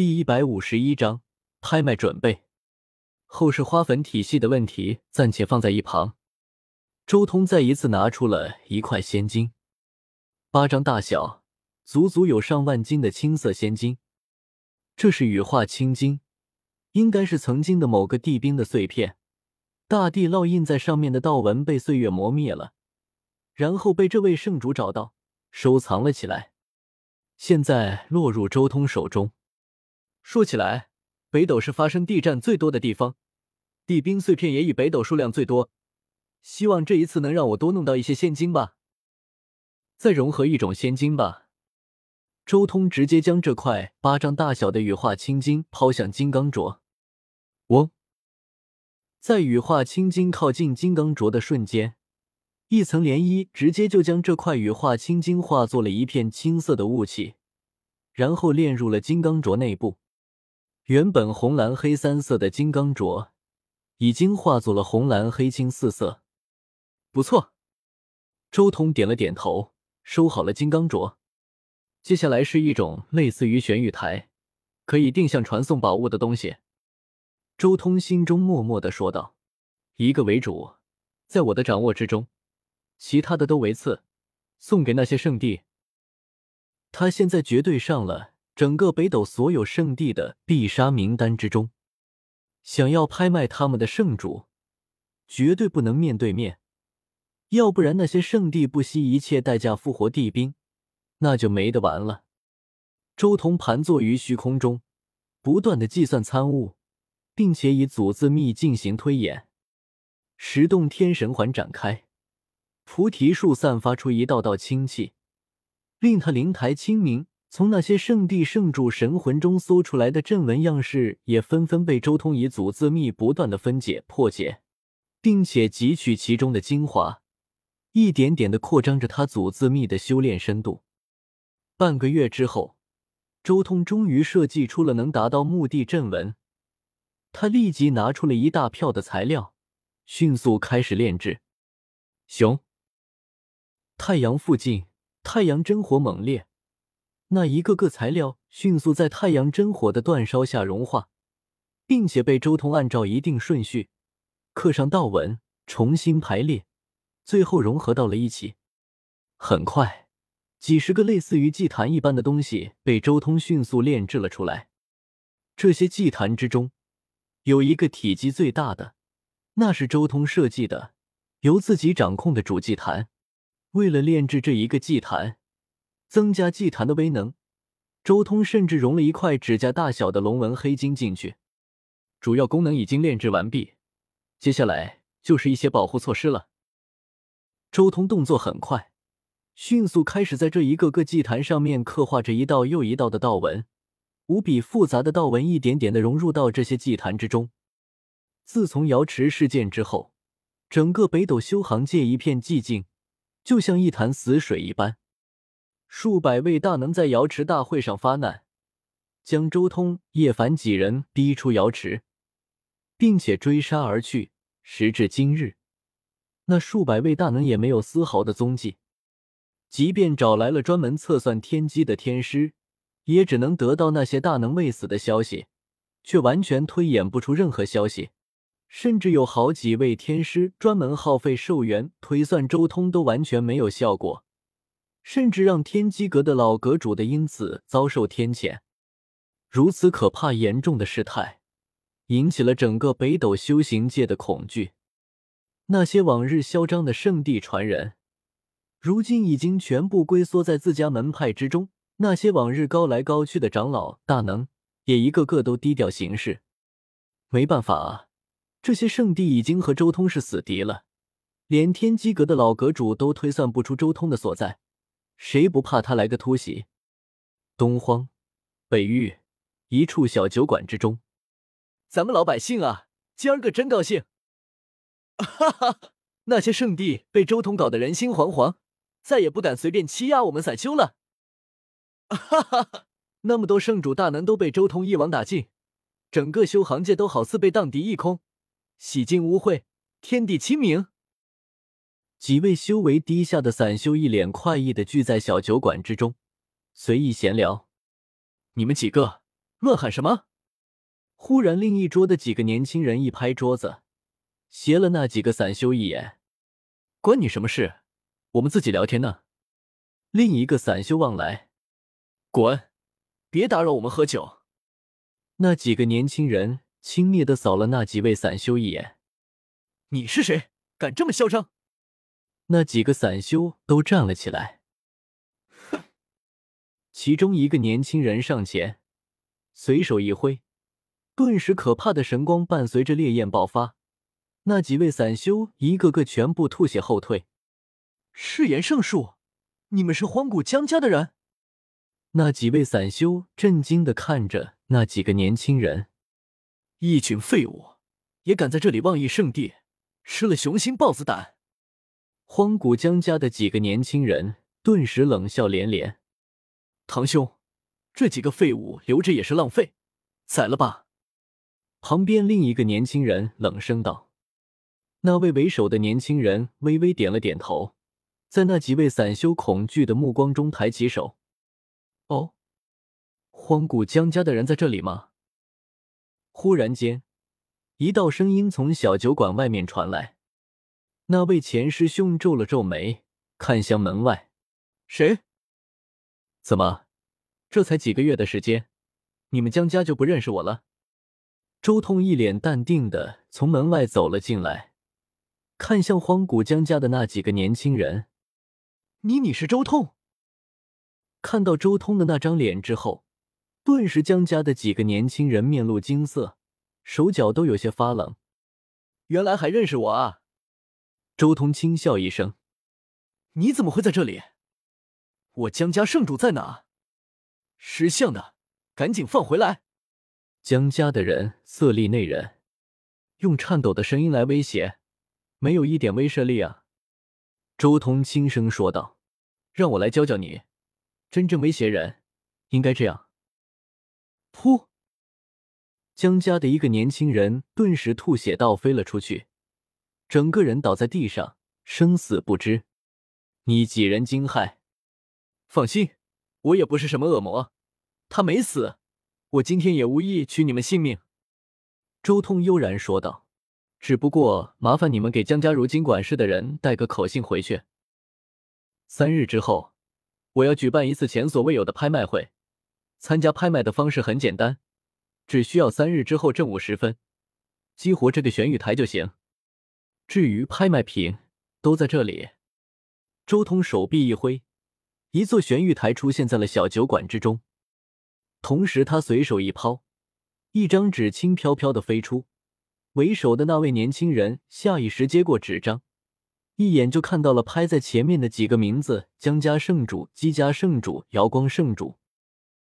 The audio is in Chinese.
第一百五十一章拍卖准备。后世花粉体系的问题暂且放在一旁。周通再一次拿出了一块仙金，巴掌大小，足足有上万斤的青色仙金。这是羽化青金，应该是曾经的某个地兵的碎片。大地烙印在上面的道纹被岁月磨灭了，然后被这位圣主找到，收藏了起来，现在落入周通手中。说起来，北斗是发生地战最多的地方，地冰碎片也以北斗数量最多。希望这一次能让我多弄到一些仙金吧，再融合一种仙金吧。周通直接将这块巴掌大小的羽化青金抛向金刚镯。嗡，在羽化青金靠近金刚镯的瞬间，一层涟漪直接就将这块羽化青金化作了一片青色的雾气，然后炼入了金刚镯内部。原本红蓝黑三色的金刚镯，已经化作了红蓝黑青四色。不错，周通点了点头，收好了金刚镯。接下来是一种类似于玄玉台，可以定向传送宝物的东西。周通心中默默的说道：“一个为主，在我的掌握之中，其他的都为次，送给那些圣地。”他现在绝对上了。整个北斗所有圣地的必杀名单之中，想要拍卖他们的圣主，绝对不能面对面，要不然那些圣地不惜一切代价复活地兵，那就没得玩了。周通盘坐于虚空中，不断的计算参悟，并且以祖字秘进行推演。十洞天神环展开，菩提树散发出一道道清气，令他灵台清明。从那些圣地圣主神魂中搜出来的阵纹样式，也纷纷被周通以祖字秘不断的分解破解，并且汲取其中的精华，一点点的扩张着他祖字秘的修炼深度。半个月之后，周通终于设计出了能达到墓地阵纹。他立即拿出了一大票的材料，迅速开始炼制。熊，太阳附近，太阳真火猛烈。那一个个材料迅速在太阳真火的煅烧下融化，并且被周通按照一定顺序刻上道纹，重新排列，最后融合到了一起。很快，几十个类似于祭坛一般的东西被周通迅速炼制了出来。这些祭坛之中，有一个体积最大的，那是周通设计的，由自己掌控的主祭坛。为了炼制这一个祭坛。增加祭坛的威能，周通甚至融了一块指甲大小的龙纹黑金进去。主要功能已经炼制完毕，接下来就是一些保护措施了。周通动作很快，迅速开始在这一个个祭坛上面刻画着一道又一道的道纹，无比复杂的道纹一点点的融入到这些祭坛之中。自从瑶池事件之后，整个北斗修行界一片寂静，就像一潭死水一般。数百位大能在瑶池大会上发难，将周通、叶凡几人逼出瑶池，并且追杀而去。时至今日，那数百位大能也没有丝毫的踪迹。即便找来了专门测算天机的天师，也只能得到那些大能未死的消息，却完全推演不出任何消息。甚至有好几位天师专门耗费寿元推算周通，都完全没有效果。甚至让天机阁的老阁主的因此遭受天谴，如此可怕严重的事态，引起了整个北斗修行界的恐惧。那些往日嚣张的圣地传人，如今已经全部龟缩在自家门派之中；那些往日高来高去的长老大能，也一个个都低调行事。没办法啊，这些圣地已经和周通是死敌了，连天机阁的老阁主都推算不出周通的所在。谁不怕他来个突袭？东荒北域一处小酒馆之中，咱们老百姓啊，今儿个真高兴！哈哈，那些圣地被周通搞得人心惶惶，再也不敢随便欺压我们散修了。哈哈，那么多圣主大能都被周通一网打尽，整个修行界都好似被荡涤一空，洗净污秽，天地清明。几位修为低下的散修一脸快意的聚在小酒馆之中，随意闲聊。你们几个乱喊什么？忽然，另一桌的几个年轻人一拍桌子，斜了那几个散修一眼：“关你什么事？我们自己聊天呢。”另一个散修望来：“滚，别打扰我们喝酒。”那几个年轻人轻蔑的扫了那几位散修一眼：“你是谁？敢这么嚣张？”那几个散修都站了起来。哼！其中一个年轻人上前，随手一挥。顿时，可怕的神光伴随着烈焰爆发，那几位散修一个个全部吐血后退。誓言圣术，你们是荒古江家的人？那几位散修震惊的看着那几个年轻人，一群废物，也敢在这里妄议圣地，吃了雄心豹子胆！荒古江家的几个年轻人顿时冷笑连连。堂兄，这几个废物留着也是浪费，宰了吧！旁边另一个年轻人冷声道：“那位为首的年轻人微微点了点头，在那几位散修恐惧的目光中抬起手。哦，荒古江家的人在这里吗？”忽然间，一道声音从小酒馆外面传来。那位前师兄皱了皱眉，看向门外：“谁？怎么，这才几个月的时间，你们江家就不认识我了？”周通一脸淡定的从门外走了进来，看向荒古江家的那几个年轻人：“你你是周通？”看到周通的那张脸之后，顿时江家的几个年轻人面露惊色，手脚都有些发冷。原来还认识我啊！周通轻笑一声：“你怎么会在这里？我江家圣主在哪？识相的，赶紧放回来！”江家的人色厉内荏，用颤抖的声音来威胁，没有一点威慑力啊！周通轻声说道：“让我来教教你，真正威胁人应该这样。”噗！江家的一个年轻人顿时吐血倒飞了出去，整个人倒在地上，生死不知。你几人惊骇？放心，我也不是什么恶魔，他没死。我今天也无意取你们性命，周通悠然说道。只不过麻烦你们给江家如今管事的人带个口信回去。三日之后，我要举办一次前所未有的拍卖会。参加拍卖的方式很简单，只需要三日之后正午时分激活这个玄玉台就行。至于拍卖品，都在这里。周通手臂一挥，一座玄玉台出现在了小酒馆之中。同时，他随手一抛，一张纸轻飘飘的飞出。为首的那位年轻人下意识接过纸张，一眼就看到了拍在前面的几个名字：江家圣主、姬家圣主、瑶光圣主。